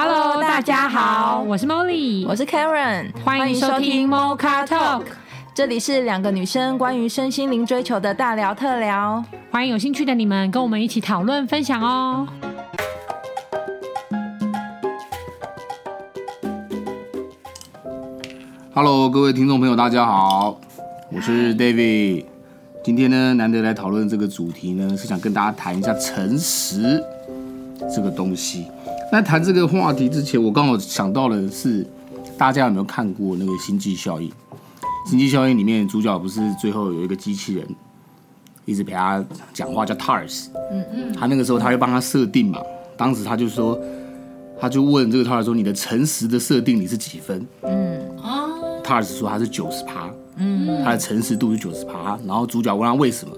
Hello，大家好，我是 Molly，我是 Karen，欢迎收听 Mocha Talk，这里是两个女生关于身心灵追求的大聊特聊，欢迎有兴趣的你们跟我们一起讨论分享哦。Hello，各位听众朋友，大家好，我是 David，今天呢难得来讨论这个主题呢，是想跟大家谈一下诚实这个东西。那谈这个话题之前，我刚好想到的是，大家有没有看过那个《星际效应》？《星际效应》里面主角不是最后有一个机器人，一直陪他讲话，叫 TARS。嗯嗯。他那个时候他会帮他设定嘛，当时他就说，他就问这个 TARS 说：“你的诚实的设定你是几分？”嗯。啊。TARS 说他是九十趴。嗯。他的诚实度是九十趴，然后主角问他为什么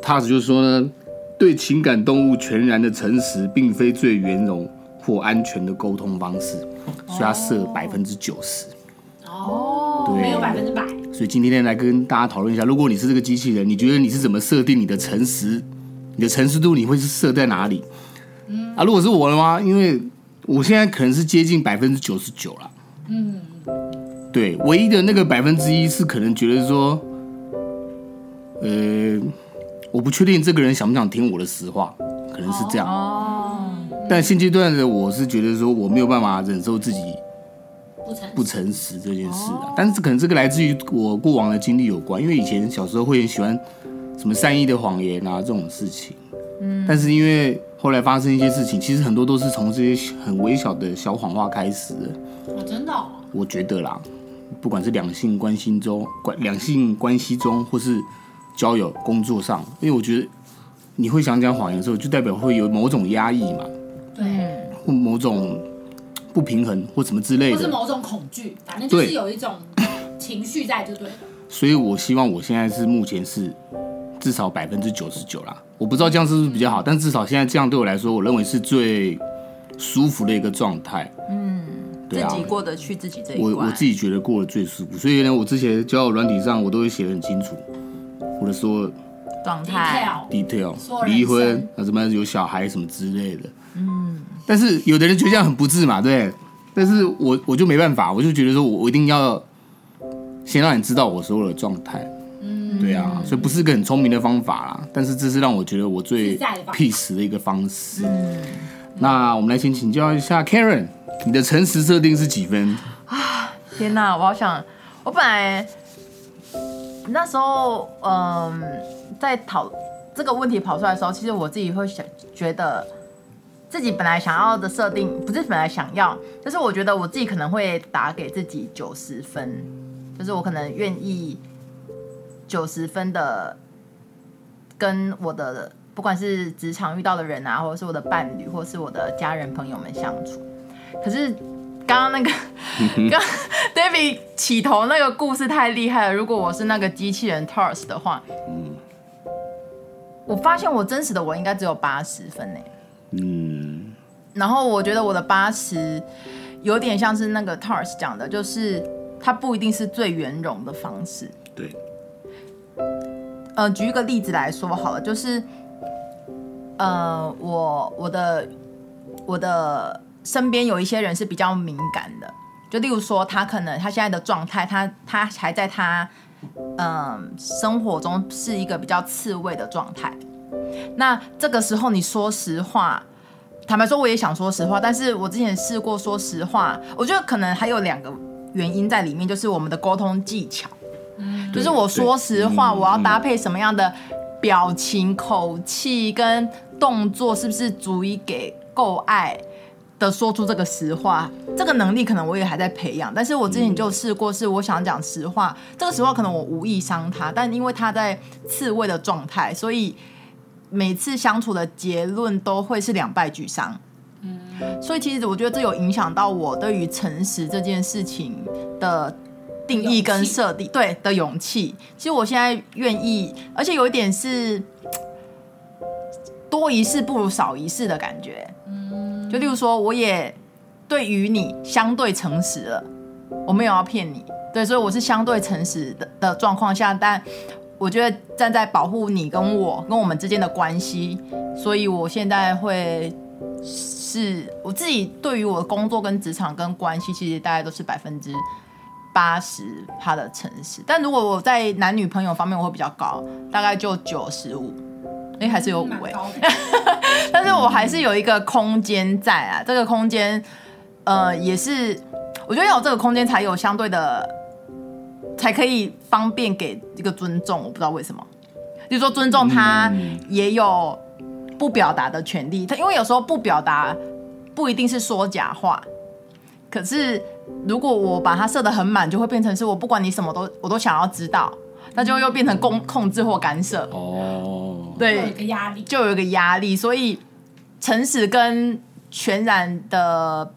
，TARS 就说呢，对情感动物全然的诚实，并非最圆融。或安全的沟通方式，所以他设百分之九十。哦，对，没有百分之百。所以今天来跟大家讨论一下，如果你是这个机器人，你觉得你是怎么设定你的诚实？你的诚实度你会是设在哪里？嗯啊，如果是我的话，因为我现在可能是接近百分之九十九了。嗯，对，唯一的那个百分之一是可能觉得说，呃，我不确定这个人想不想听我的实话，可能是这样。哦。但现阶段的我是觉得说我没有办法忍受自己不诚实这件事啊，但是可能这个来自于我过往的经历有关，因为以前小时候会很喜欢什么善意的谎言啊这种事情，嗯，但是因为后来发生一些事情，其实很多都是从这些很微小的小谎话开始的。哦，真的？我觉得啦，不管是两性关系中、关两性关系中，或是交友、工作上，因为我觉得你会想讲谎言的时候，就代表会有某种压抑嘛。对，或某种不平衡或什么之类的，或是某种恐惧，反正就是有一种情绪在，就对了。所以我希望我现在是目前是至少百分之九十九啦，我不知道这样是不是比较好，但至少现在这样对我来说，我认为是最舒服的一个状态。嗯，对啊，自己过得去自己这一关，我我自己觉得过得最舒服。所以呢，我之前交友软体上，我都会写得很清楚，或者说状态、detail、离婚啊，什么有小孩什么之类的。嗯，但是有的人觉得这样很不智嘛，对。但是我我就没办法，我就觉得说我我一定要先让你知道我所有的状态。嗯，对啊，所以不是个很聪明的方法啦，但是这是让我觉得我最 peace 的一个方式。嗯，那我们来先请教一下 Karen，你的诚实设定是几分？啊，天哪，我好想，我本来那时候嗯在讨这个问题跑出来的时候，其实我自己会想觉得。自己本来想要的设定不是本来想要，就是我觉得我自己可能会打给自己九十分，就是我可能愿意九十分的跟我的不管是职场遇到的人啊，或者是我的伴侣，或者是我的家人朋友们相处。可是刚刚那个刚 David 起头那个故事太厉害了，如果我是那个机器人 TARS 的话，嗯我发现我真实的我应该只有八十分呢。嗯，然后我觉得我的八十有点像是那个 TARS 讲的，就是它不一定是最圆融的方式。对。呃，举一个例子来说好了，就是呃，我我的我的身边有一些人是比较敏感的，就例如说他可能他现在的状态，他他还在他嗯、呃、生活中是一个比较刺猬的状态。那这个时候你说实话，坦白说我也想说实话，但是我之前试过说实话，我觉得可能还有两个原因在里面，就是我们的沟通技巧，嗯，就是我说实话，我要搭配什么样的表情、口气跟动作，是不是足以给够爱的说出这个实话？这个能力可能我也还在培养，但是我之前就试过，是我想讲实话，这个实话可能我无意伤他，但因为他在刺猬的状态，所以。每次相处的结论都会是两败俱伤，嗯，所以其实我觉得这有影响到我对于诚实这件事情的定义跟设定，对的勇气。其实我现在愿意，而且有一点是多一事不如少一事的感觉，嗯，就例如说，我也对于你相对诚实了，我没有要骗你，对，所以我是相对诚实的的状况下，但。我觉得站在保护你跟我跟我们之间的关系，所以我现在会是我自己对于我的工作跟职场跟关系，其实大概都是百分之八十他的诚实。但如果我在男女朋友方面，我会比较高，大概就九十五。哎，还是有五位，但是我还是有一个空间在啊。这个空间，呃，也是我觉得要有这个空间才有相对的，才可以方便给一个尊重。我不知道为什么，就是说尊重他也有不表达的权利。他因为有时候不表达不一定是说假话，可是如果我把它设得很满，就会变成是我不管你什么都我都想要知道，那就又变成控控制或干涉。哦。对，有一个压力，就有一个压力，所以诚实跟全然的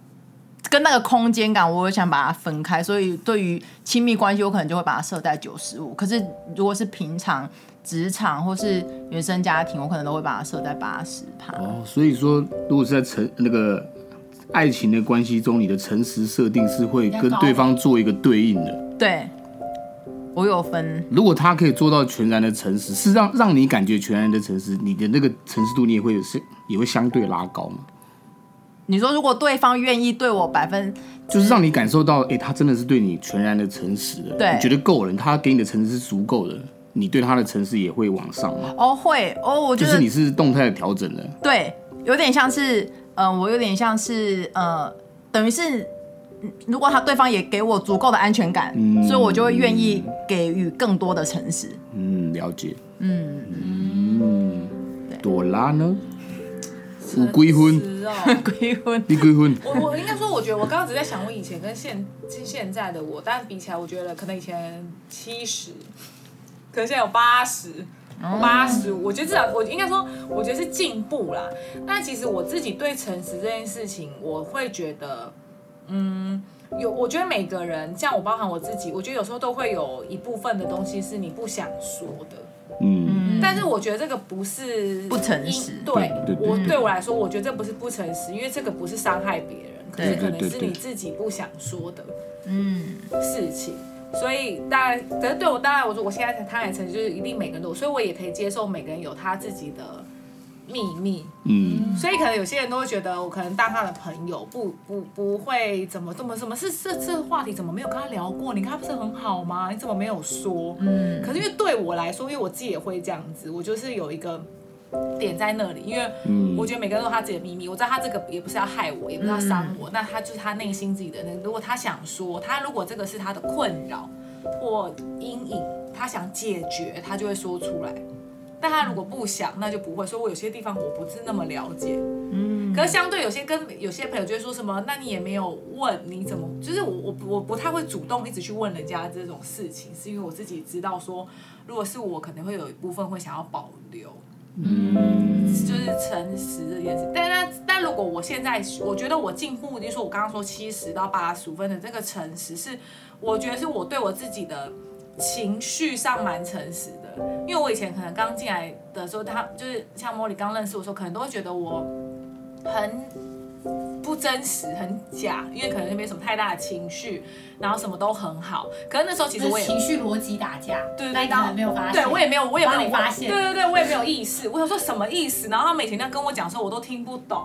跟那个空间感，我想把它分开。所以对于亲密关系，我可能就会把它设在九十五。可是如果是平常职场或是原生家庭，我可能都会把它设在八十趴。哦，所以说，如果是在诚那个爱情的关系中，你的诚实设定是会跟对方做一个对应的。对。我有分，如果他可以做到全然的诚实，是让让你感觉全然的诚实，你的那个诚实度你也会是也会相对拉高吗？你说如果对方愿意对我百分，就是让你感受到，哎、欸，他真的是对你全然的诚实的，对，你觉得够了，他给你的诚实是足够的，你对他的诚实也会往上吗？哦，会哦，我觉得就是你是动态的调整的，对，有点像是，嗯、呃，我有点像是，呃，等于是。如果他对方也给我足够的安全感，嗯，所以我就会愿意给予更多的诚实。嗯，了解。嗯嗯，朵拉呢？有几分？几分？你几分？我我应该说，我觉得我刚刚只在想，我以前跟现现在的我，但比起来，我觉得可能以前七十，可能现在有八十，八十五。我觉得至少我应该说，我觉得是进步啦。但其实我自己对诚实这件事情，我会觉得。嗯，有，我觉得每个人，像我包含我自己，我觉得有时候都会有一部分的东西是你不想说的，嗯，但是我觉得这个不是不诚实，对，我对我来说，我觉得这不是不诚实，因为这个不是伤害别人，可是可能是你自己不想说的，嗯，事情，所以当然，可是对我当然，我说我现在他坦诚，就是一定每个人都，所以我也可以接受每个人有他自己的。秘密，嗯，所以可能有些人都会觉得，我可能当他的朋友，不不不会怎么这么什么是这这个话题怎么没有跟他聊过？你跟他不是很好吗？你怎么没有说？嗯，可是因为对我来说，因为我自己也会这样子，我就是有一个点在那里，因为我觉得每个人都有他自己的秘密，我知道他这个也不是要害我，也不是要伤我，那他就是他内心自己的那，如果他想说，他如果这个是他的困扰或阴影，他想解决，他就会说出来。但他如果不想，那就不会。所以我有些地方我不是那么了解，嗯。可是相对有些跟有些朋友就会说什么，那你也没有问你怎么，就是我我我不太会主动一直去问人家这种事情，是因为我自己知道说，如果是我，可能会有一部分会想要保留，嗯，就是诚实这件事。但但但如果我现在我觉得我进步，就是说我刚刚说七十到八十五分的这个诚实，是我觉得是我对我自己的情绪上蛮诚实的。因为我以前可能刚进来的时候，他就是像茉莉刚认识我的时候，可能都会觉得我很不真实、很假，因为可能就没什么太大的情绪，然后什么都很好。可是那时候其实我也情绪逻辑打架，对对对，没有发现，对我也没有，我也没有发现，对对对，我也没有意识。我想说什么意思？然后他每天这样跟我讲的时候，我都听不懂，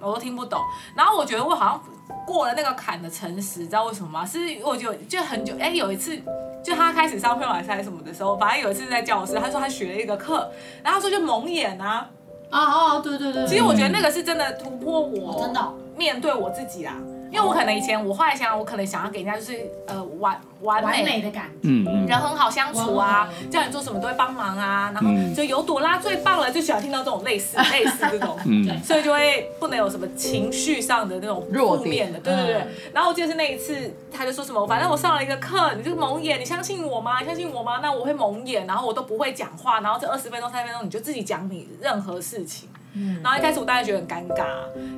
我都听不懂。然后我觉得我好像过了那个坎的诚实，知道为什么吗？是我就就很久，哎，有一次。就他开始上会晚赛什么的时候，反正有一次在教室，他说他学了一个课，然后他说就蒙眼啊，啊啊，对对对，其实我觉得那个是真的突破我，真的面对我自己啦。因为我可能以前我后来想，我可能想要给人家就是呃完完美，完美。的感觉，嗯。嗯，人很好相处啊，叫你做什么都会帮忙啊，然后就有朵拉最棒了，就喜欢听到这种类似 类似这种，嗯，所以就会不能有什么情绪上的那种负面的，对对对。然后我记得是那一次，他就说什么，反正我上了一个课，你就蒙眼，你相信我吗？你相信我吗？那我会蒙眼，然后我都不会讲话，然后这二十分钟三十分钟你就自己讲你任何事情。嗯，然后一开始我大概觉得很尴尬，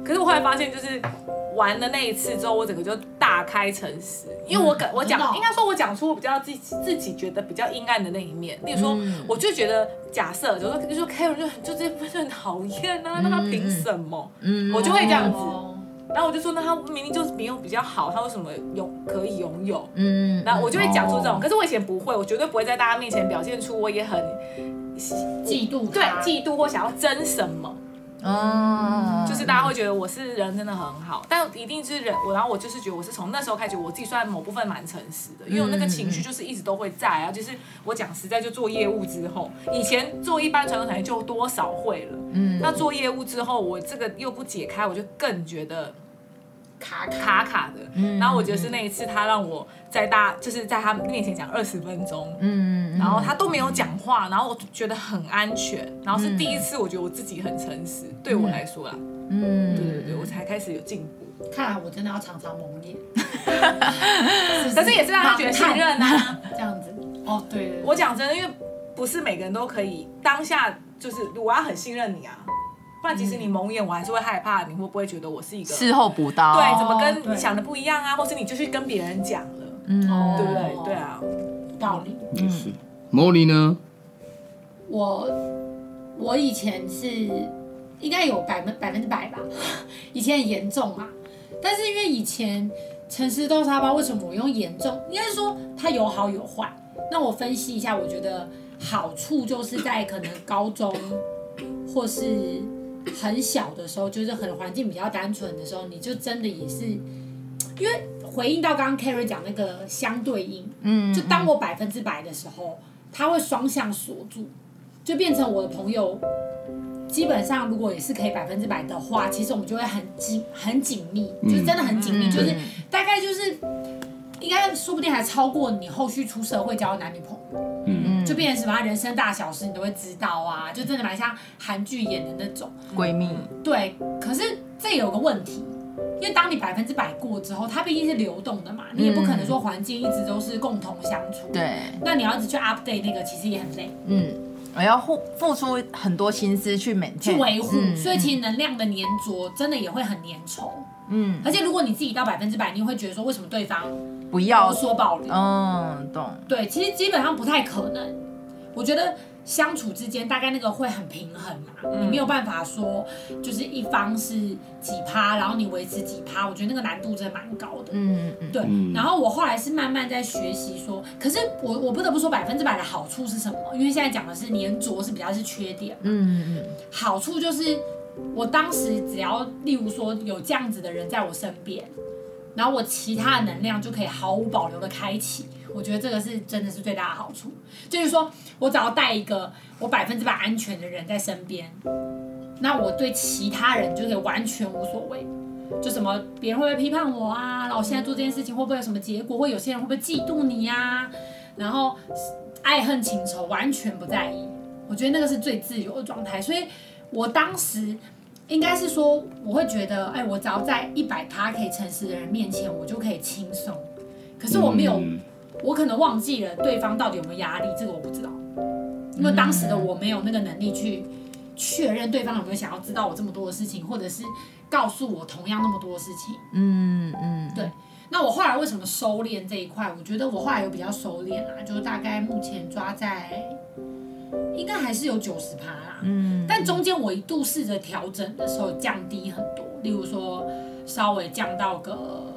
可是我后来发现，就是玩了那一次之后，我整个就大开诚实，因为我讲我讲，应该说我讲出我比较自己自己觉得比较阴暗的那一面。例如说，我就觉得假设，就说就说 Karen 就就这不是很讨厌啊，那他凭什么？嗯，我就会这样子，然后我就说，那他明明就是没有比较好，他为什么拥可以拥有？嗯，然后我就会讲出这种，可是我以前不会，我绝对不会在大家面前表现出我也很。嫉妒，对，嫉妒或想要争什么，嗯，就是就是大家会觉得我是人真的很好，但一定是人我，然后我就是觉得我是从那时候开始，我自己算某部分蛮诚实的，因为我那个情绪就是一直都会在啊。就是我讲实在，就做业务之后，以前做一般传统产业就多少会了，嗯，那做业务之后，我这个又不解开，我就更觉得。卡卡。卡的，嗯、然后我觉得是那一次，他让我在大就是在他面前讲二十分钟，嗯，然后他都没有讲话，然后我觉得很安全，然后是第一次我觉得我自己很诚实，嗯、对我来说啦，嗯，对对对，我才开始有进步。看来我真的要常常蒙面，可是也是让他觉得信任啊，这样子。哦，对，对，对，我讲真的，因为不是每个人都可以当下就是我要很信任你啊。不然，其实你蒙眼，我还是会害怕。你会不会觉得我是一个事后补刀？对，怎么跟你想的不一样啊？或是你就去跟别人讲了，嗯，对不对？对啊，道理。也是。莫莉呢？我我以前是应该有百分百分之百吧，以前很严重嘛。但是因为以前城市豆沙包，为什么我用严重？应该是说它有好有坏。那我分析一下，我觉得好处就是在可能高中或是。很小的时候，就是很环境比较单纯的时候，你就真的也是，因为回应到刚刚 Carrie 讲那个相对应，嗯，就当我百分之百的时候，他会双向锁住，就变成我的朋友，基本上如果也是可以百分之百的话，其实我们就会很紧很紧密，就是真的很紧密，就是大概就是应该说不定还超过你后续出社会交的男女朋友。嗯，就变成什么人生大小事你都会知道啊，就真的蛮像韩剧演的那种闺蜜。对，可是这有个问题，因为当你百分之百过之后，它毕竟是流动的嘛，你也不可能说环境一直都是共同相处。对，那你要一直去 update 那个，其实也很累。嗯，我要付付出很多心思去 maintain 去维护，所以其实能量的粘着真的也会很粘稠。嗯，而且如果你自己到百分之百，你会觉得说为什么对方不要有所保留？嗯，懂。对，其实基本上不太可能。我觉得相处之间大概那个会很平衡嘛，嗯、你没有办法说就是一方是几趴，然后你维持几趴，我觉得那个难度真的蛮高的。嗯嗯对。然后我后来是慢慢在学习说，可是我我不得不说百分之百的好处是什么？因为现在讲的是黏着是比较是缺点嘛。嗯嗯。好处就是。我当时只要，例如说有这样子的人在我身边，然后我其他的能量就可以毫无保留的开启。我觉得这个是真的是最大的好处，就是说我只要带一个我百分之百安全的人在身边，那我对其他人就可以完全无所谓。就什么别人会不会批判我啊？然后我现在做这件事情会不会有什么结果？会有些人会不会嫉妒你呀？然后爱恨情仇完全不在意。我觉得那个是最自由的状态，所以。我当时应该是说，我会觉得，哎，我只要在一百趴可以诚实的人面前，我就可以轻松。可是我没有，我可能忘记了对方到底有没有压力，这个我不知道，因为当时的我没有那个能力去确认对方有没有想要知道我这么多的事情，或者是告诉我同样那么多的事情。嗯嗯，对。那我后来为什么收敛这一块？我觉得我后来有比较收敛啊，就是大概目前抓在。应该还是有九十趴啦，嗯，但中间我一度试着调整的时候降低很多，例如说稍微降到个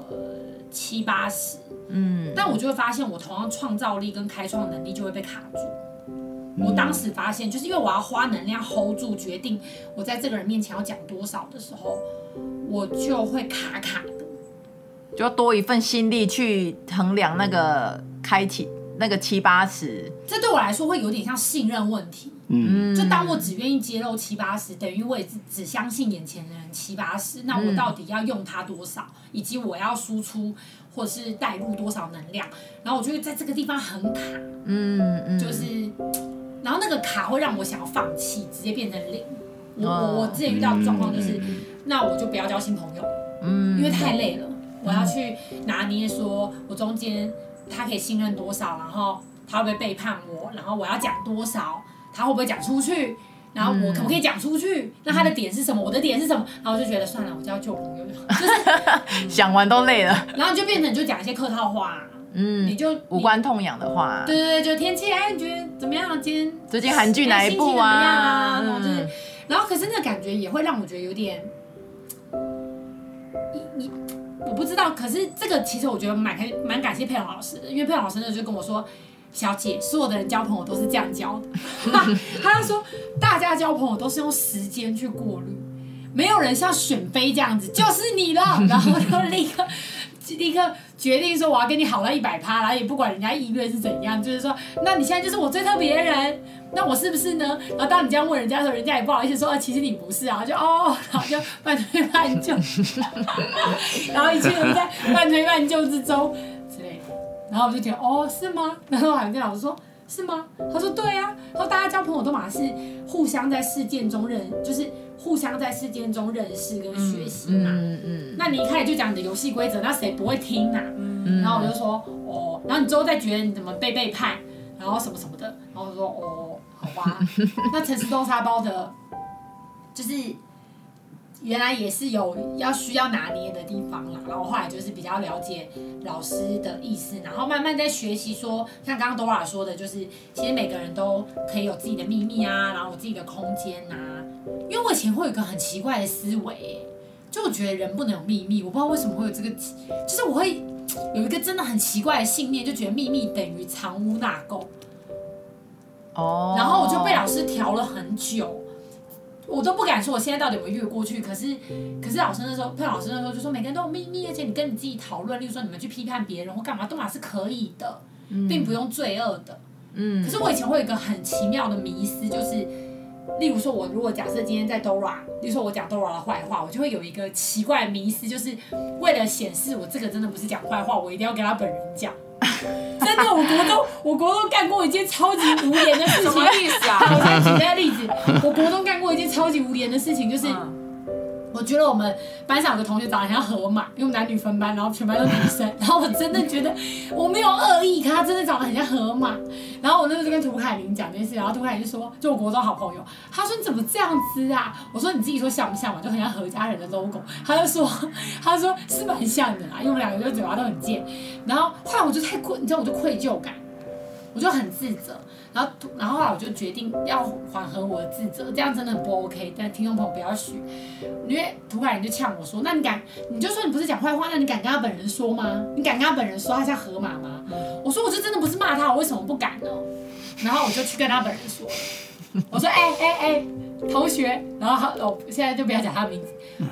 七八十，嗯，但我就会发现我同样创造力跟开创能力就会被卡住。我当时发现，就是因为我要花能量 hold 住，决定我在这个人面前要讲多少的时候，我就会卡卡的，就要多一份心力去衡量那个开启。那个七八十，这对我来说会有点像信任问题。嗯，就当我只愿意揭露七八十，等于我也只只相信眼前的人七八十，那我到底要用它多少，以及我要输出或是带入多少能量？然后我就会在这个地方很卡。嗯嗯，就是，然后那个卡会让我想要放弃，直接变成零。我我我之前遇到的状况就是，那我就不要交新朋友。嗯，因为太累了，我要去拿捏，说我中间。他可以信任多少，然后他会不会背叛我，然后我要讲多少，他会不会讲出去，然后我可不可以讲出去？嗯、那他的点是什么？我的点是什么？然后我就觉得算了，我就要救朋友，就是想完都累了。然后就变成你就讲一些客套话，嗯，你就无关痛痒的话，对对对，就天气哎，你觉得怎么样？今天最近韩剧哪一部啊？啊然后就是，然后可是那个感觉也会让我觉得有点，你你。我不知道，可是这个其实我觉得蛮开蛮感谢佩蓉老师，因为佩蓉老师那就跟我说，小姐，所有的人交朋友都是这样交的，他就说大家交朋友都是用时间去过滤，没有人像选妃这样子，就是你了。然后就立刻立刻决定说我要跟你好到一百趴，然后也不管人家意愿是怎样，就是说，那你现在就是我最特别的人，那我是不是呢？然后当你这样问人家的时候，人家也不好意思说，啊，其实你不是啊，就哦，然后就半推半就，然后一切都在半推半就之中。然后我就觉得哦，是吗？然后还跟老师说，是吗？他说对啊。然后大家交朋友都嘛是互相在事件中认，就是互相在事件中认识跟学习嘛。嗯嗯。那你一开始就讲你的游戏规则，那谁不会听呐、啊？嗯。然后我就说哦，然后你之后再觉得你怎么被背叛，然后什么什么的，然后我就说哦，好吧。那城市豆沙包的，就是。原来也是有要需要拿捏的地方啦，然后后来就是比较了解老师的意思，然后慢慢在学习说，像刚刚 Dora 说的，就是其实每个人都可以有自己的秘密啊，然后有自己的空间啊。因为我以前会有一个很奇怪的思维，就我觉得人不能有秘密，我不知道为什么会有这个，就是我会有一个真的很奇怪的信念，就觉得秘密等于藏污纳垢。哦。然后我就被老师调了很久。我都不敢说我现在到底有没有越过去，可是，可是老师那时候，佩老师那时候就说每个人都有秘密，而且你跟你自己讨论，例如说你们去批判别人或干嘛，都嘛是可以的，并不用罪恶的。嗯。可是我以前会有一个很奇妙的迷思，就是，例如说我如果假设今天在 Dora，例如说我讲 Dora 的坏话，我就会有一个奇怪的迷思，就是为了显示我这个真的不是讲坏话，我一定要跟他本人讲。真的，我国中，我国中干过一件超级无言的事情。什么意思啊？我再举一个例子，我国中干过一件超级无言的事情，就是。我觉得我们班上有个同学长得很像河马，因为男女分班，然后全班都是女生，然后我真的觉得我没有恶意，可他真的长得很像河马。然后我那时候就跟涂凯琳讲这件事，然后涂凯琳就说，就我国中好朋友，他说你怎么这样子啊？我说你自己说像不像嘛？就很像何家人的 logo。他就说，他说是蛮像的啦，因为我们两个就嘴巴都很贱。然后后来我就太愧，你知道我就愧疚感，我就很自责。然后，然后后来我就决定要缓和我的自责，这样真的不 OK。但听众朋友不要学，因为涂凯人就呛我说：“那你敢，你就说你不是讲坏话，那你敢跟他本人说吗？你敢跟他本人说他像河马吗？”我说：“我就真的不是骂他，我为什么不敢呢？”然后我就去跟他本人说：“我说，哎哎哎，同学。”然后他，我现在就不要讲他名字。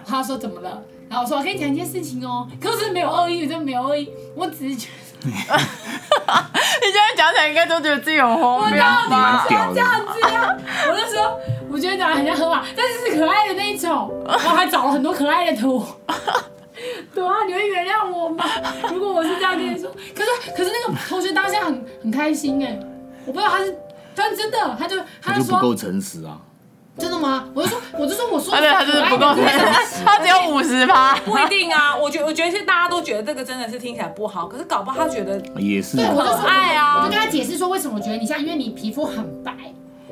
他说：“怎么了？”然后我说：“我跟你讲一件事情哦，可是没有恶意，真的没有恶意，我只是觉。” 你现在讲起来应该都觉得自己有荒谬吧？我到底这样子啊！我就说，我觉得长得很像河马，但是是可爱的那一种。然后还找了很多可爱的图。对啊，你会原谅我吗？如果我是这样跟你说，可是可是那个同学当下很很开心哎，我不知道他是，但真的，他就他就说不够诚实啊。真的吗？我就说，我就说，我说，他他就是不够，他只有五十趴，不一定啊。我觉我觉得是大家都觉得这个真的是听起来不好，可是搞不好他觉得也是。对，我就说爱啊，我就跟他解释说为什么我觉得你像，因为你皮肤很白，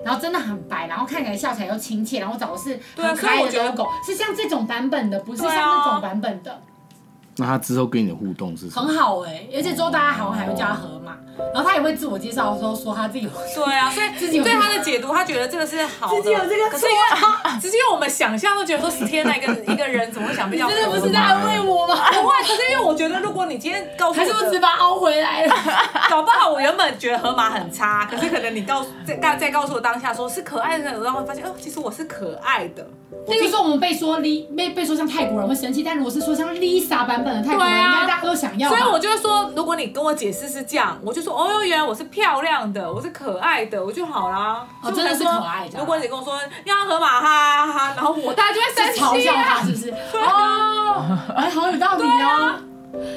然后真的很白，然后看起来笑起来又亲切，然后找的是很可爱的狗，是像这种版本的，不是像那种版本的。那他之后跟你的互动是什么？很好哎、欸，而且之后大家好像还会叫他河马，然后他也会自我介绍的时候说他自己有。对啊，所以 自己对他的解读，他觉得这个是好的。自己有这个，可是因为他，只是因为我们想象都觉得说，天哪，一个一个人怎么会想被叫？真的不是在安慰我吗？不会，可是因为我觉得，如果你今天告诉我，还是我只把凹回来了。搞不好我原本觉得河马很差，可是可能你告诉在在告诉我当下说是可爱的，然后会发现哦，其实我是可爱的。比如说我们被说 L 被被说像泰国人会生气，但如果是说像 Lisa 版本的泰国人，应该大家都想要。所以我就会说，如果你跟我解释是这样，我就说哦，原来我是漂亮的，我是可爱的，我就好啦。哦，真的是可爱的。如果你跟我说要河马哈哈哈，然后我大家就会生气嘲笑他，是不是？哦，哎，好有道理哦。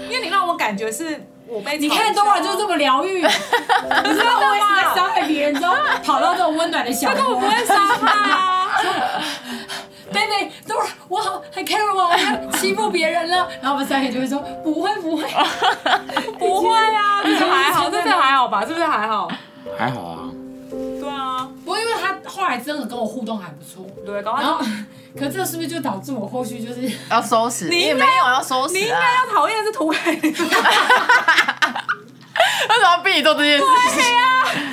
因为你让我感觉是我被你看 Dora 就这么疗愈，你知道我一直在伤害别人之后，跑到这种温暖的小屋，这个我不会伤害啊。妹妹，等会儿我好 还 care 我，我要欺负别人了。然后我们三个就会说不会不会，不会啊，这个还好，这个还好吧？是不是还好？还好啊。对啊，不过因为他后来真的跟我互动还不错。对，然后可这是不是就导致我后续就是要收拾？你也没有要收拾，你应该要讨厌的是涂凯琳。为什么要逼你做这件事情？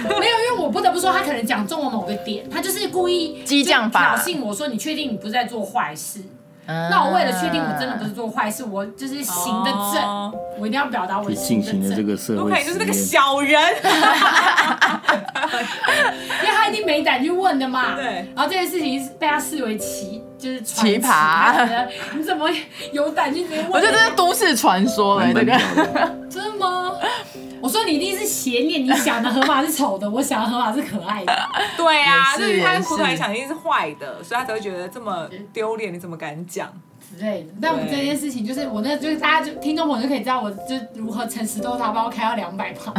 对啊，没有，因为我不得不说，他可能讲中了某个点，他就是故意激将法挑衅我说：“你确定你不是在做坏事？”那我为了确定我真的不是做坏事，我就是行得正，我一定要表达我行得正。进行的这个社会，就是那个小人，因为他一定没胆去问的嘛。对。然后这件事情被他视为奇，就是奇葩你怎么有胆去直接问？我觉得这是都市传说了，这个 说你一定是邪念，你想的河马是丑的，我想的河马是可爱的。对啊，是就是他苦头来想一定是坏的，所以他才会觉得这么丢脸，你怎么敢讲之类的？但我这件事情就是我那，就是大家就听众朋友就可以知道，我就如何诚实豆沙包开到两百趴。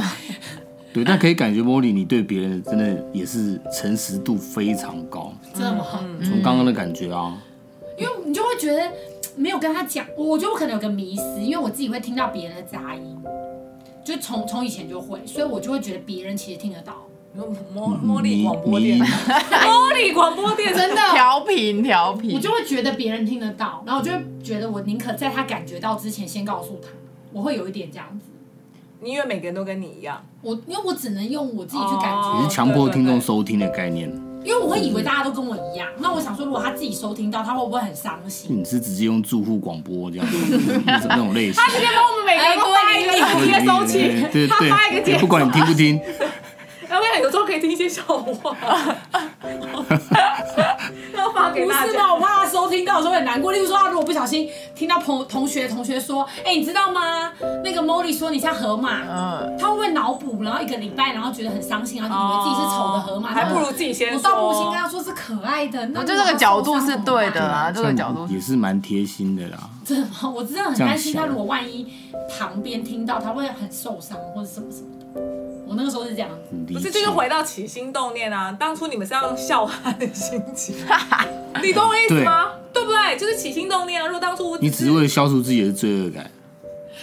对，但可以感觉茉莉你对别人真的也是诚实度非常高，真的吗？从刚刚的感觉啊，因为你就会觉得没有跟他讲，我觉得我可能有个迷失，因为我自己会听到别人的杂音。就从从以前就会，所以我就会觉得别人其实听得到。茉茉莉广播电，茉莉广播电 真的调频调频，我就会觉得别人听得到，然后我就会觉得我宁可在他感觉到之前先告诉他，我会有一点这样子。你以为每个人都跟你一样？我因为我只能用我自己去感觉，你是强迫听众收听的概念。因为我会以为大家都跟我一样，那我想说，如果他自己收听到，他会不会很伤心？你是直接用住户广播这样子，那种类型。他直接帮我们每个人他发一个节目，不管你听不听。然后有时候可以听一些笑话。要发给大家。不是吗？我怕他收听到的时候很难过。例如说，他如果不小心听到朋同学同学说，哎，你知道吗？那个 Molly 说你像河马，嗯，他会不会脑补？然后一个礼拜，然后觉得很伤心，然后以为自己是丑的河马，还不如自己先说。我倒不如先跟他说是可爱的。我觉得这个角度是对的啊，这个角度也是蛮贴心的啦。真的吗？我真的很担心他，如果万一旁边听到，他会很受伤或者什么什么的。我那个时候是这样子，不是，这就是回到起心动念啊。当初你们是要用笑他的心情，你懂我意思吗？对，对不对？就是起心动念啊。如果当初你只是为了消除自己的罪恶感。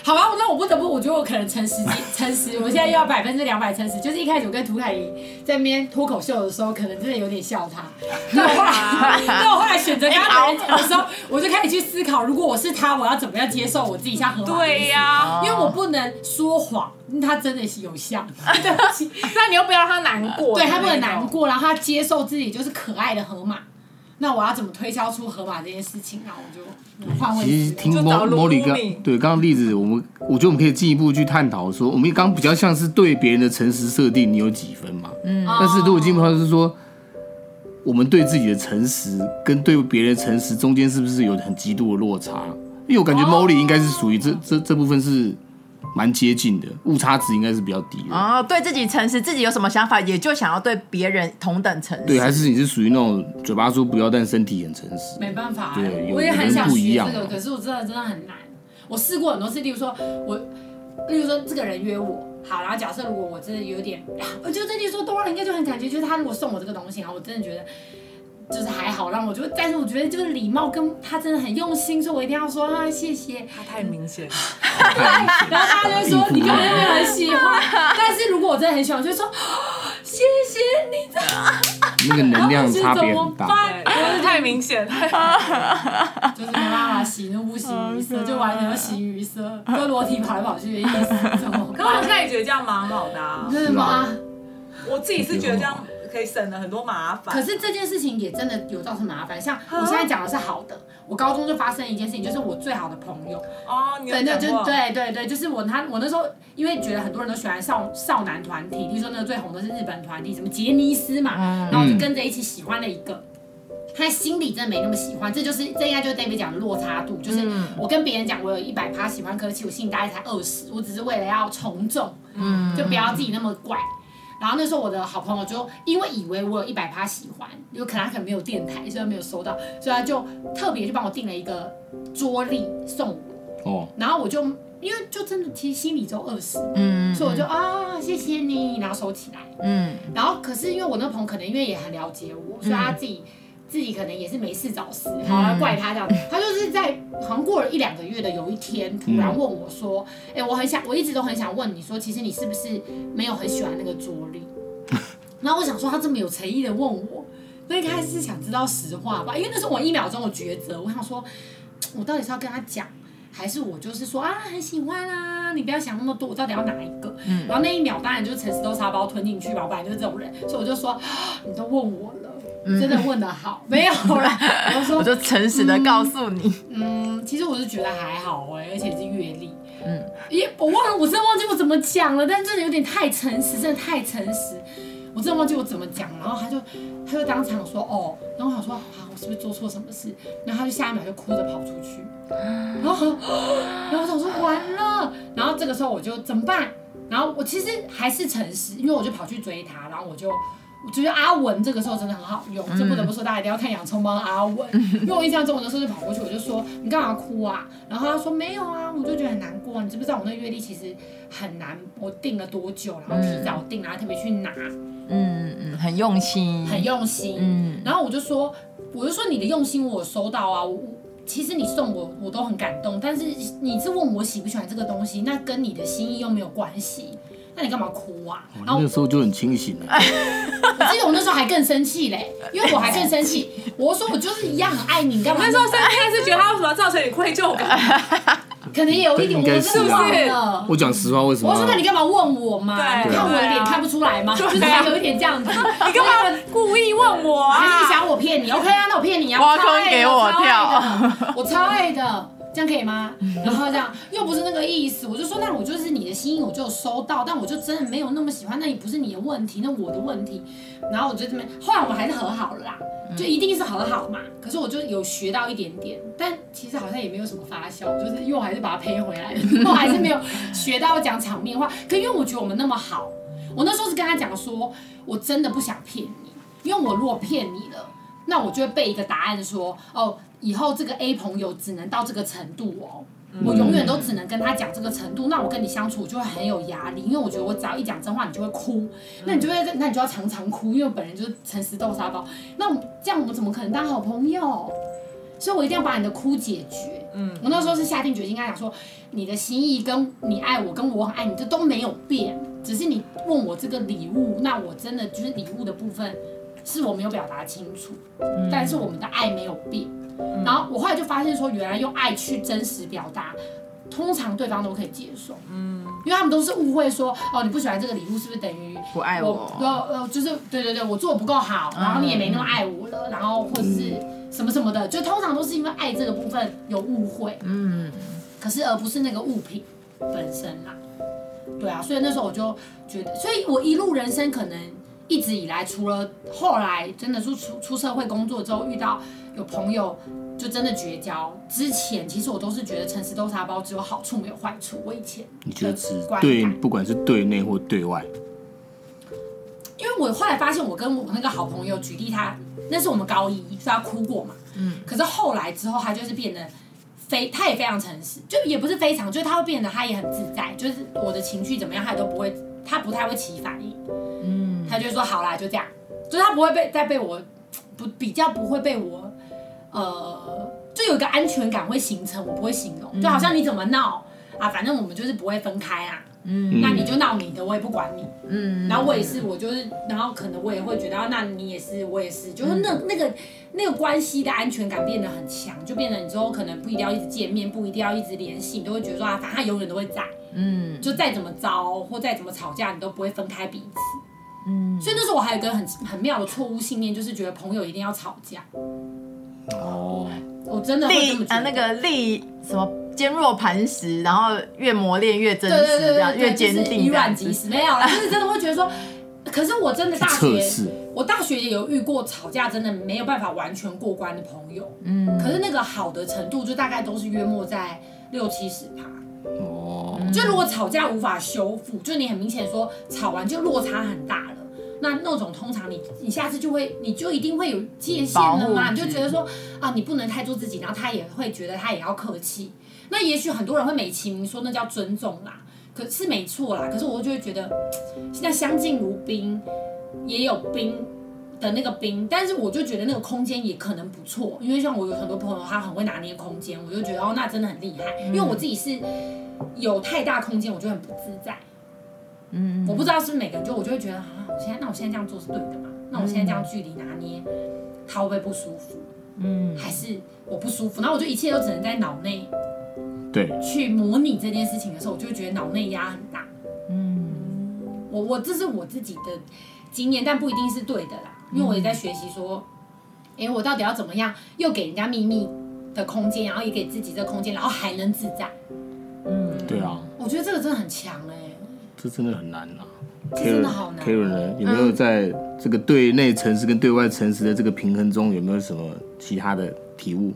好吧，那我不得不，我觉得我可能诚实，诚实。我现在又要百分之两百诚实，就是一开始我跟涂凯怡在那边脱口秀的时候，可能真的有点笑他。那我后来，但我后来选择跟他讲的时候，我就开始去思考，如果我是他，我要怎么样接受我自己像河马？对呀，因为我不能说谎，他真的是有像。对不起，那你又不要让他难过，对他不能难过，然后他接受自己就是可爱的河马。那我要怎么推销出河马这件事情？然后我就换位。其实听莫莫莉刚对刚刚例子，我们我觉得我们可以进一步去探讨说，我们刚刚比较像是对别人的诚实设定，你有几分嘛？嗯。但是如果进一步，就是说，我们对自己的诚实跟对别人的诚实中间是不是有很极度的落差？因为我感觉 Molly 应该是属于这这这部分是。蛮接近的，误差值应该是比较低的。哦，对自己诚实，自己有什么想法，也就想要对别人同等诚实。对，还是你是属于那种嘴巴说不要，但身体很诚实。没办法，对，我也很想学这个，可是我真的真的很难。我试过很多次，例如说我，例如说这个人约我，好，然后假设如果我真的有点，我就这里说多了，应该就很感觉，就是他如果送我这个东西，然后我真的觉得。就是还好，让我就，但是我觉得就是礼貌跟他真的很用心，所以我一定要说啊谢谢。他太明显了，然后大家就会说你根本就没有很喜欢，但是如果我真的很喜欢，就会说谢谢你的。那个能量差别很大，太明显了，就是没办法喜怒不形于色，就完全形于色，就裸体跑来跑去的意思。可我现在也觉得这样蛮好的啊，真的吗？我自己是觉得这样。可以省了很多麻烦，可是这件事情也真的有造成麻烦。像我现在讲的是好的，我高中就发生一件事情，就是我最好的朋友。哦，对，那就对对对，就是我他我那时候因为觉得很多人都喜欢少少男团体，比如说那个最红的是日本团体，什么杰尼斯嘛，然后我就跟着一起喜欢了一个，他心里真的没那么喜欢，这就是这应该就是 David 讲的落差度，就是我跟别人讲我有一百趴喜欢，可是其实我心里大概才二十，我只是为了要从众，嗯，就不要自己那么怪。然后那时候我的好朋友就因为以为我有一百趴喜欢，因为可能他可能没有电台，所以没有收到，所以他就特别去帮我订了一个桌历送我。哦。然后我就因为就真的其实心里只有二十，嗯，所以我就啊谢谢你，然后收起来。嗯。然后可是因为我那朋友可能因为也很了解我，所以他自己。自己可能也是没事找事，好来怪他这样。他就是在好像过了一两个月的有一天，突然问我说：“哎，我很想，我一直都很想问你说，其实你是不是没有很喜欢那个桌历？” 然后我想说，他这么有诚意的问我，那应该是想知道实话吧？因为那时候我一秒钟的抉择，我想说，我到底是要跟他讲，还是我就是说啊很喜欢啊？你不要想那么多，我到底要哪一个？嗯然后那一秒当然就是诚实豆沙包吞进去吧，我本来就是这种人，所以我就说，你都问我了。真的问的好，没有啦。我说，我就诚实的告诉你，嗯，其实我是觉得还好哎，而且是阅历，嗯，咦，我忘了，我真的忘记我怎么讲了，但真的有点太诚实，真的太诚实，我真的忘记我怎么讲，然后他就他就当场说哦，然后我想说啊，我是不是做错什么事？然后他就下一秒就哭着跑出去，然后 然后我想说完了，然后这个时候我就怎么办？然后我其实还是诚实，因为我就跑去追他，然后我就。我觉得阿文这个时候真的很好用，这不得不说，大家一定要看《洋葱帮阿文》。因为我印象中，我那时候就跑过去，我就说：“你干嘛哭啊？”然后他说：“没有啊，我就觉得很难过。你知不知道我那个月历其实很难，我订了多久，然后提早订，然后特别去拿。”嗯嗯，很用心，很用心。嗯，然后我就说，我就说你的用心我收到啊，我其实你送我我都很感动，但是你是问我喜不喜欢这个东西，那跟你的心意又没有关系。那你干嘛哭啊？然后那个时候就很清醒了。我那时候还更生气嘞，因为我还更生气。我说我就是一样很爱你，你干嘛？那时候生气是觉得他为什么要造成你愧疚感？可能也有一点，我是不是？我讲实话，为什么？我说那你干嘛问我嘛？你看我的脸看不出来吗？就是有一点这样子。你干嘛故意问我啊？还是你想我骗你？OK 啊，那我骗你啊。挖坑给我跳，我超爱的。这样可以吗？然后这样又不是那个意思，我就说，那我就是你的心意，我就收到，但我就真的没有那么喜欢，那也不是你的问题，那我的问题。然后我就这么，后来我们还是和好了啦，就一定是和好嘛。可是我就有学到一点点，但其实好像也没有什么发酵，就是因为我还是把它赔回来了，我还是没有学到讲场面话。可因为我觉得我们那么好，我那时候是跟他讲说，我真的不想骗你，因为我如果骗你了，那我就会背一个答案说，哦。以后这个 A 朋友只能到这个程度哦，我永远都只能跟他讲这个程度，那我跟你相处就会很有压力，因为我觉得我只要一讲真话，你就会哭，那你就会，那你就要常常哭，因为我本人就是诚实豆沙包，那这样我们怎么可能当好朋友？所以我一定要把你的哭解决。嗯，我那时候是下定决心跟他讲说，你的心意跟你爱我跟我很爱你，这都没有变，只是你问我这个礼物，那我真的就是礼物的部分是我没有表达清楚，但是我们的爱没有变。然后我后来就发现说，原来用爱去真实表达，通常对方都可以接受。嗯，因为他们都是误会说，哦，你不喜欢这个礼物，是不是等于不爱我？呃呃，就是对对对，我做的不够好，然后你也没那么爱我了，然后或者是什么什么的，就通常都是因为爱这个部分有误会。嗯，可是而不是那个物品本身啦。对啊，所以那时候我就觉得，所以我一路人生可能一直以来，除了后来真的是出出社会工作之后遇到。有朋友就真的绝交。之前其实我都是觉得诚实豆沙包只有好处没有坏处。我以前你觉得是对，不管是对内或对外，因为我后来发现，我跟我那个好朋友举例他，那是我们高一，所以他哭过嘛。嗯。可是后来之后，他就是变得非，他也非常诚实，就也不是非常，就是他会变得他也很自在，就是我的情绪怎么样，他也都不会，他不太会起反应。嗯。他就说好啦，就这样，就是他不会被再被我不比较不会被我。呃，就有一个安全感会形成，我不会形容，就好像你怎么闹啊，反正我们就是不会分开啊，嗯，那你就闹你的，我也不管你，嗯，然后我也是，我就是，然后可能我也会觉得，那你也是，我也是，就是那那个那个关系的安全感变得很强，就变得你之后可能不一定要一直见面，不一定要一直联系，你都会觉得说啊，反正他永远都会在，嗯，就再怎么糟或再怎么吵架，你都不会分开彼此，嗯，所以那时候我还有一个很很妙的错误信念，就是觉得朋友一定要吵架。哦，我真的力啊，那个力什么坚若磐石，然后越磨练越真实，这样越坚定。以卵击石没有啦，就是真的会觉得说，可是我真的大学，我大学也有遇过吵架真的没有办法完全过关的朋友，嗯，可是那个好的程度就大概都是约莫在六七十趴。哦，就如果吵架无法修复，就你很明显说吵完就落差很大了。那那种通常你你下次就会你就一定会有界限了嘛，你就觉得说啊，你不能太做自己，然后他也会觉得他也要客气。那也许很多人会美其名说那叫尊重啦，可是没错啦。可是我就会觉得现在相敬如宾，也有冰的那个冰，但是我就觉得那个空间也可能不错，因为像我有很多朋友他很会拿捏空间，我就觉得哦那真的很厉害，因为我自己是有太大空间我就很不自在。嗯，我不知道是每个人，就我就会觉得啊，我现在那我现在这样做是对的嘛？那我现在这样距离拿捏，他会不会不舒服？嗯，还是我不舒服？然后我就一切都只能在脑内，对，去模拟这件事情的时候，我就会觉得脑内压很大。嗯，我我这是我自己的经验，但不一定是对的啦，因为我也在学习说，哎、欸，我到底要怎么样，又给人家秘密的空间，然后也给自己这个空间，然后还能自在。嗯，对啊，我觉得这个真的很强哎、欸。这真的很难呐，真的好难。Karen 呢？有没有在这个对内诚实跟对外诚实的这个平衡中，有没有什么其他的体悟？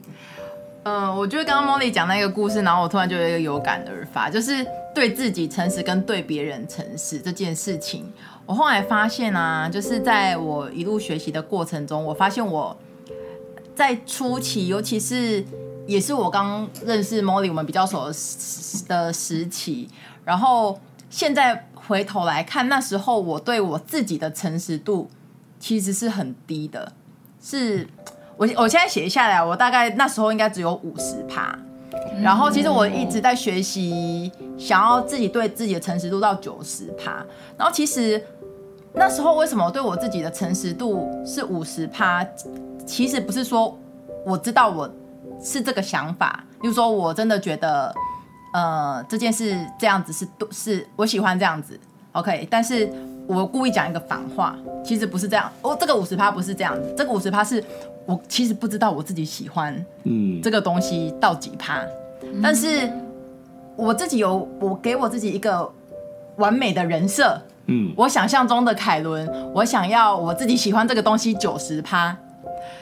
嗯、呃，我觉得刚刚 Molly 讲那个故事，然后我突然就有一个有感而发，就是对自己诚实跟对别人诚实这件事情。我后来发现啊，就是在我一路学习的过程中，我发现我在初期，尤其是也是我刚认识 Molly，我们比较熟的时期，然后现在回头来看，那时候我对我自己的诚实度其实是很低的，是。我我现在写下来，我大概那时候应该只有五十趴，然后其实我一直在学习，想要自己对自己的诚实度到九十趴，然后其实那时候为什么对我自己的诚实度是五十趴？其实不是说我知道我是这个想法，就是说我真的觉得呃这件事这样子是是我喜欢这样子，OK，但是我故意讲一个反话，其实不是这样，哦，这个五十趴不是这样子，这个五十趴是。我其实不知道我自己喜欢嗯。这个东西到几趴，嗯，但是我自己有我给我自己一个完美的人设，嗯，我想象中的凯伦，我想要我自己喜欢这个东西九十趴，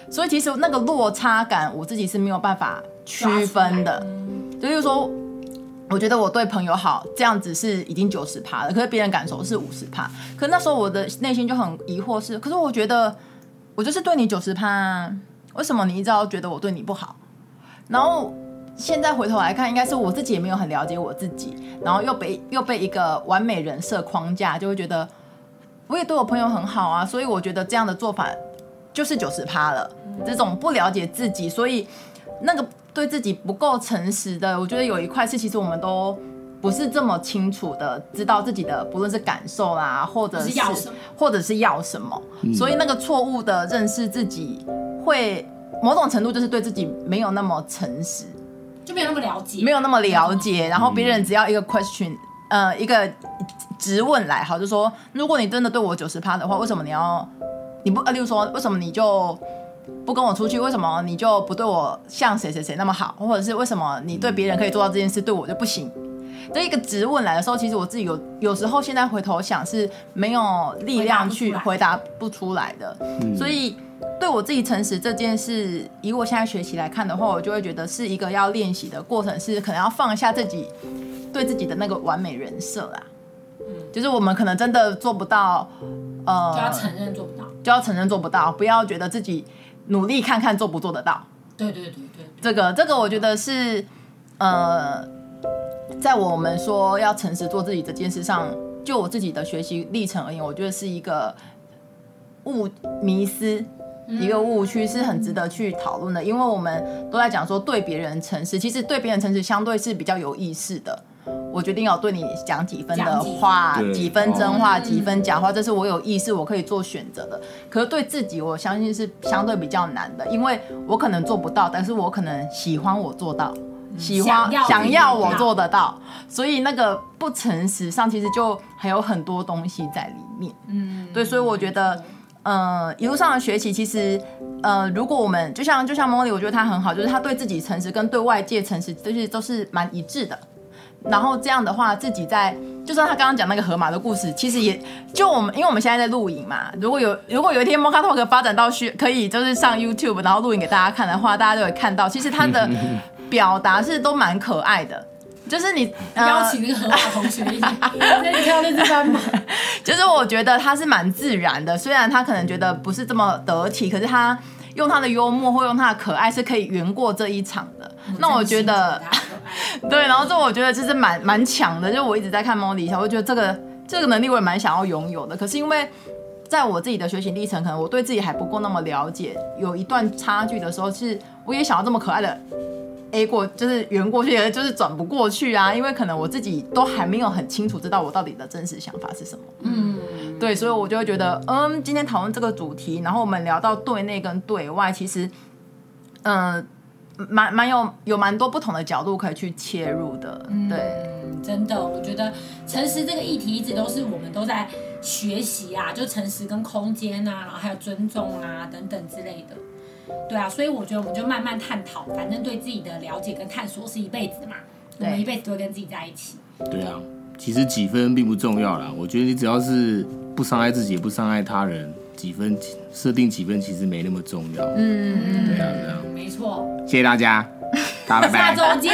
所以其实那个落差感我自己是没有办法区分的，就是说，我觉得我对朋友好这样子是已经九十趴了，可是别人感受是五十趴，可是那时候我的内心就很疑惑是，可是我觉得。我就是对你九十趴，为什么你一直要觉得我对你不好？然后现在回头来看，应该是我自己也没有很了解我自己，然后又被又被一个完美人设框架，就会觉得我也对我朋友很好啊，所以我觉得这样的做法就是九十趴了。这种不了解自己，所以那个对自己不够诚实的，我觉得有一块是其实我们都。不是这么清楚的知道自己的不论是感受啦，或者是，是要什么，或者是要什么，嗯、所以那个错误的认识自己，会某种程度就是对自己没有那么诚实，就没有那么了解，没有那么了解。然后别人只要一个 question，呃，一个质问来，好，就说如果你真的对我九十趴的话，为什么你要你不呃，例如说为什么你就不跟我出去？为什么你就不对我像谁谁谁那么好？或者是为什么你对别人可以做到这件事，对我就不行？这一个质问来的时候，其实我自己有有时候现在回头想是没有力量去回答不出来的，所以对我自己诚实这件事，以我现在学习来看的话，我就会觉得是一个要练习的过程，是可能要放下自己对自己的那个完美人设啦。就是我们可能真的做不到，呃，就要承认做不到，就要承认做不到，不要觉得自己努力看看做不做得到。对对对对，这个这个我觉得是呃。在我们说要诚实做自己这件事上，就我自己的学习历程而言，我觉得是一个误迷失，一个误区，是很值得去讨论的。因为我们都在讲说对别人诚实，其实对别人诚实相对是比较有意识的。我决定要对你讲几分的话，几分真话，几分假话，这是我有意识，我可以做选择的。可是对自己，我相信是相对比较难的，因为我可能做不到，但是我可能喜欢我做到。喜欢想要，我做得到，所以那个不诚实上其实就还有很多东西在里面。嗯，对，所以我觉得，呃，一路上的学习其实，呃，如果我们就像就像 Molly，我觉得他很好，就是他对自己诚实跟对外界诚实，这些都是蛮一致的。然后这样的话，自己在就算他刚刚讲那个河马的故事，其实也就我们，因为我们现在在录影嘛。如果有如果有一天 Mocha Talk 发展到需可以就是上 YouTube，然后录影给大家看的话，大家就会看到，其实他的。表达是都蛮可爱的，就是你邀请那个河马同学一起，那你跳那只斑马，就是我觉得他是蛮自然的，虽然他可能觉得不是这么得体，可是他用他的幽默或用他的可爱是可以圆过这一场的。那我觉得，对，然后这我觉得其实蛮蛮强的，就我一直在看 Molly，我觉得这个这个能力我也蛮想要拥有的。可是因为在我自己的学习历程，可能我对自己还不够那么了解，有一段差距的时候，是我也想要这么可爱的。A 过就是圆过去，就是转不过去啊，因为可能我自己都还没有很清楚知道我到底的真实想法是什么。嗯，对，所以我就会觉得，嗯，今天讨论这个主题，然后我们聊到对内跟对外，其实，嗯，蛮蛮有有蛮多不同的角度可以去切入的。对，嗯，真的，我觉得诚实这个议题一直都是我们都在学习啊，就诚实跟空间啊，然后还有尊重啊等等之类的。对啊，所以我觉得我们就慢慢探讨，反正对自己的了解跟探索是一辈子嘛，我们一辈子都会跟自己在一起。对啊，其实几分并不重要啦，我觉得你只要是不伤害自己，也不伤害他人，几分设定几分其实没那么重要。嗯嗯嗯，对啊对啊，没错。谢谢大家，大家拜拜。下周见，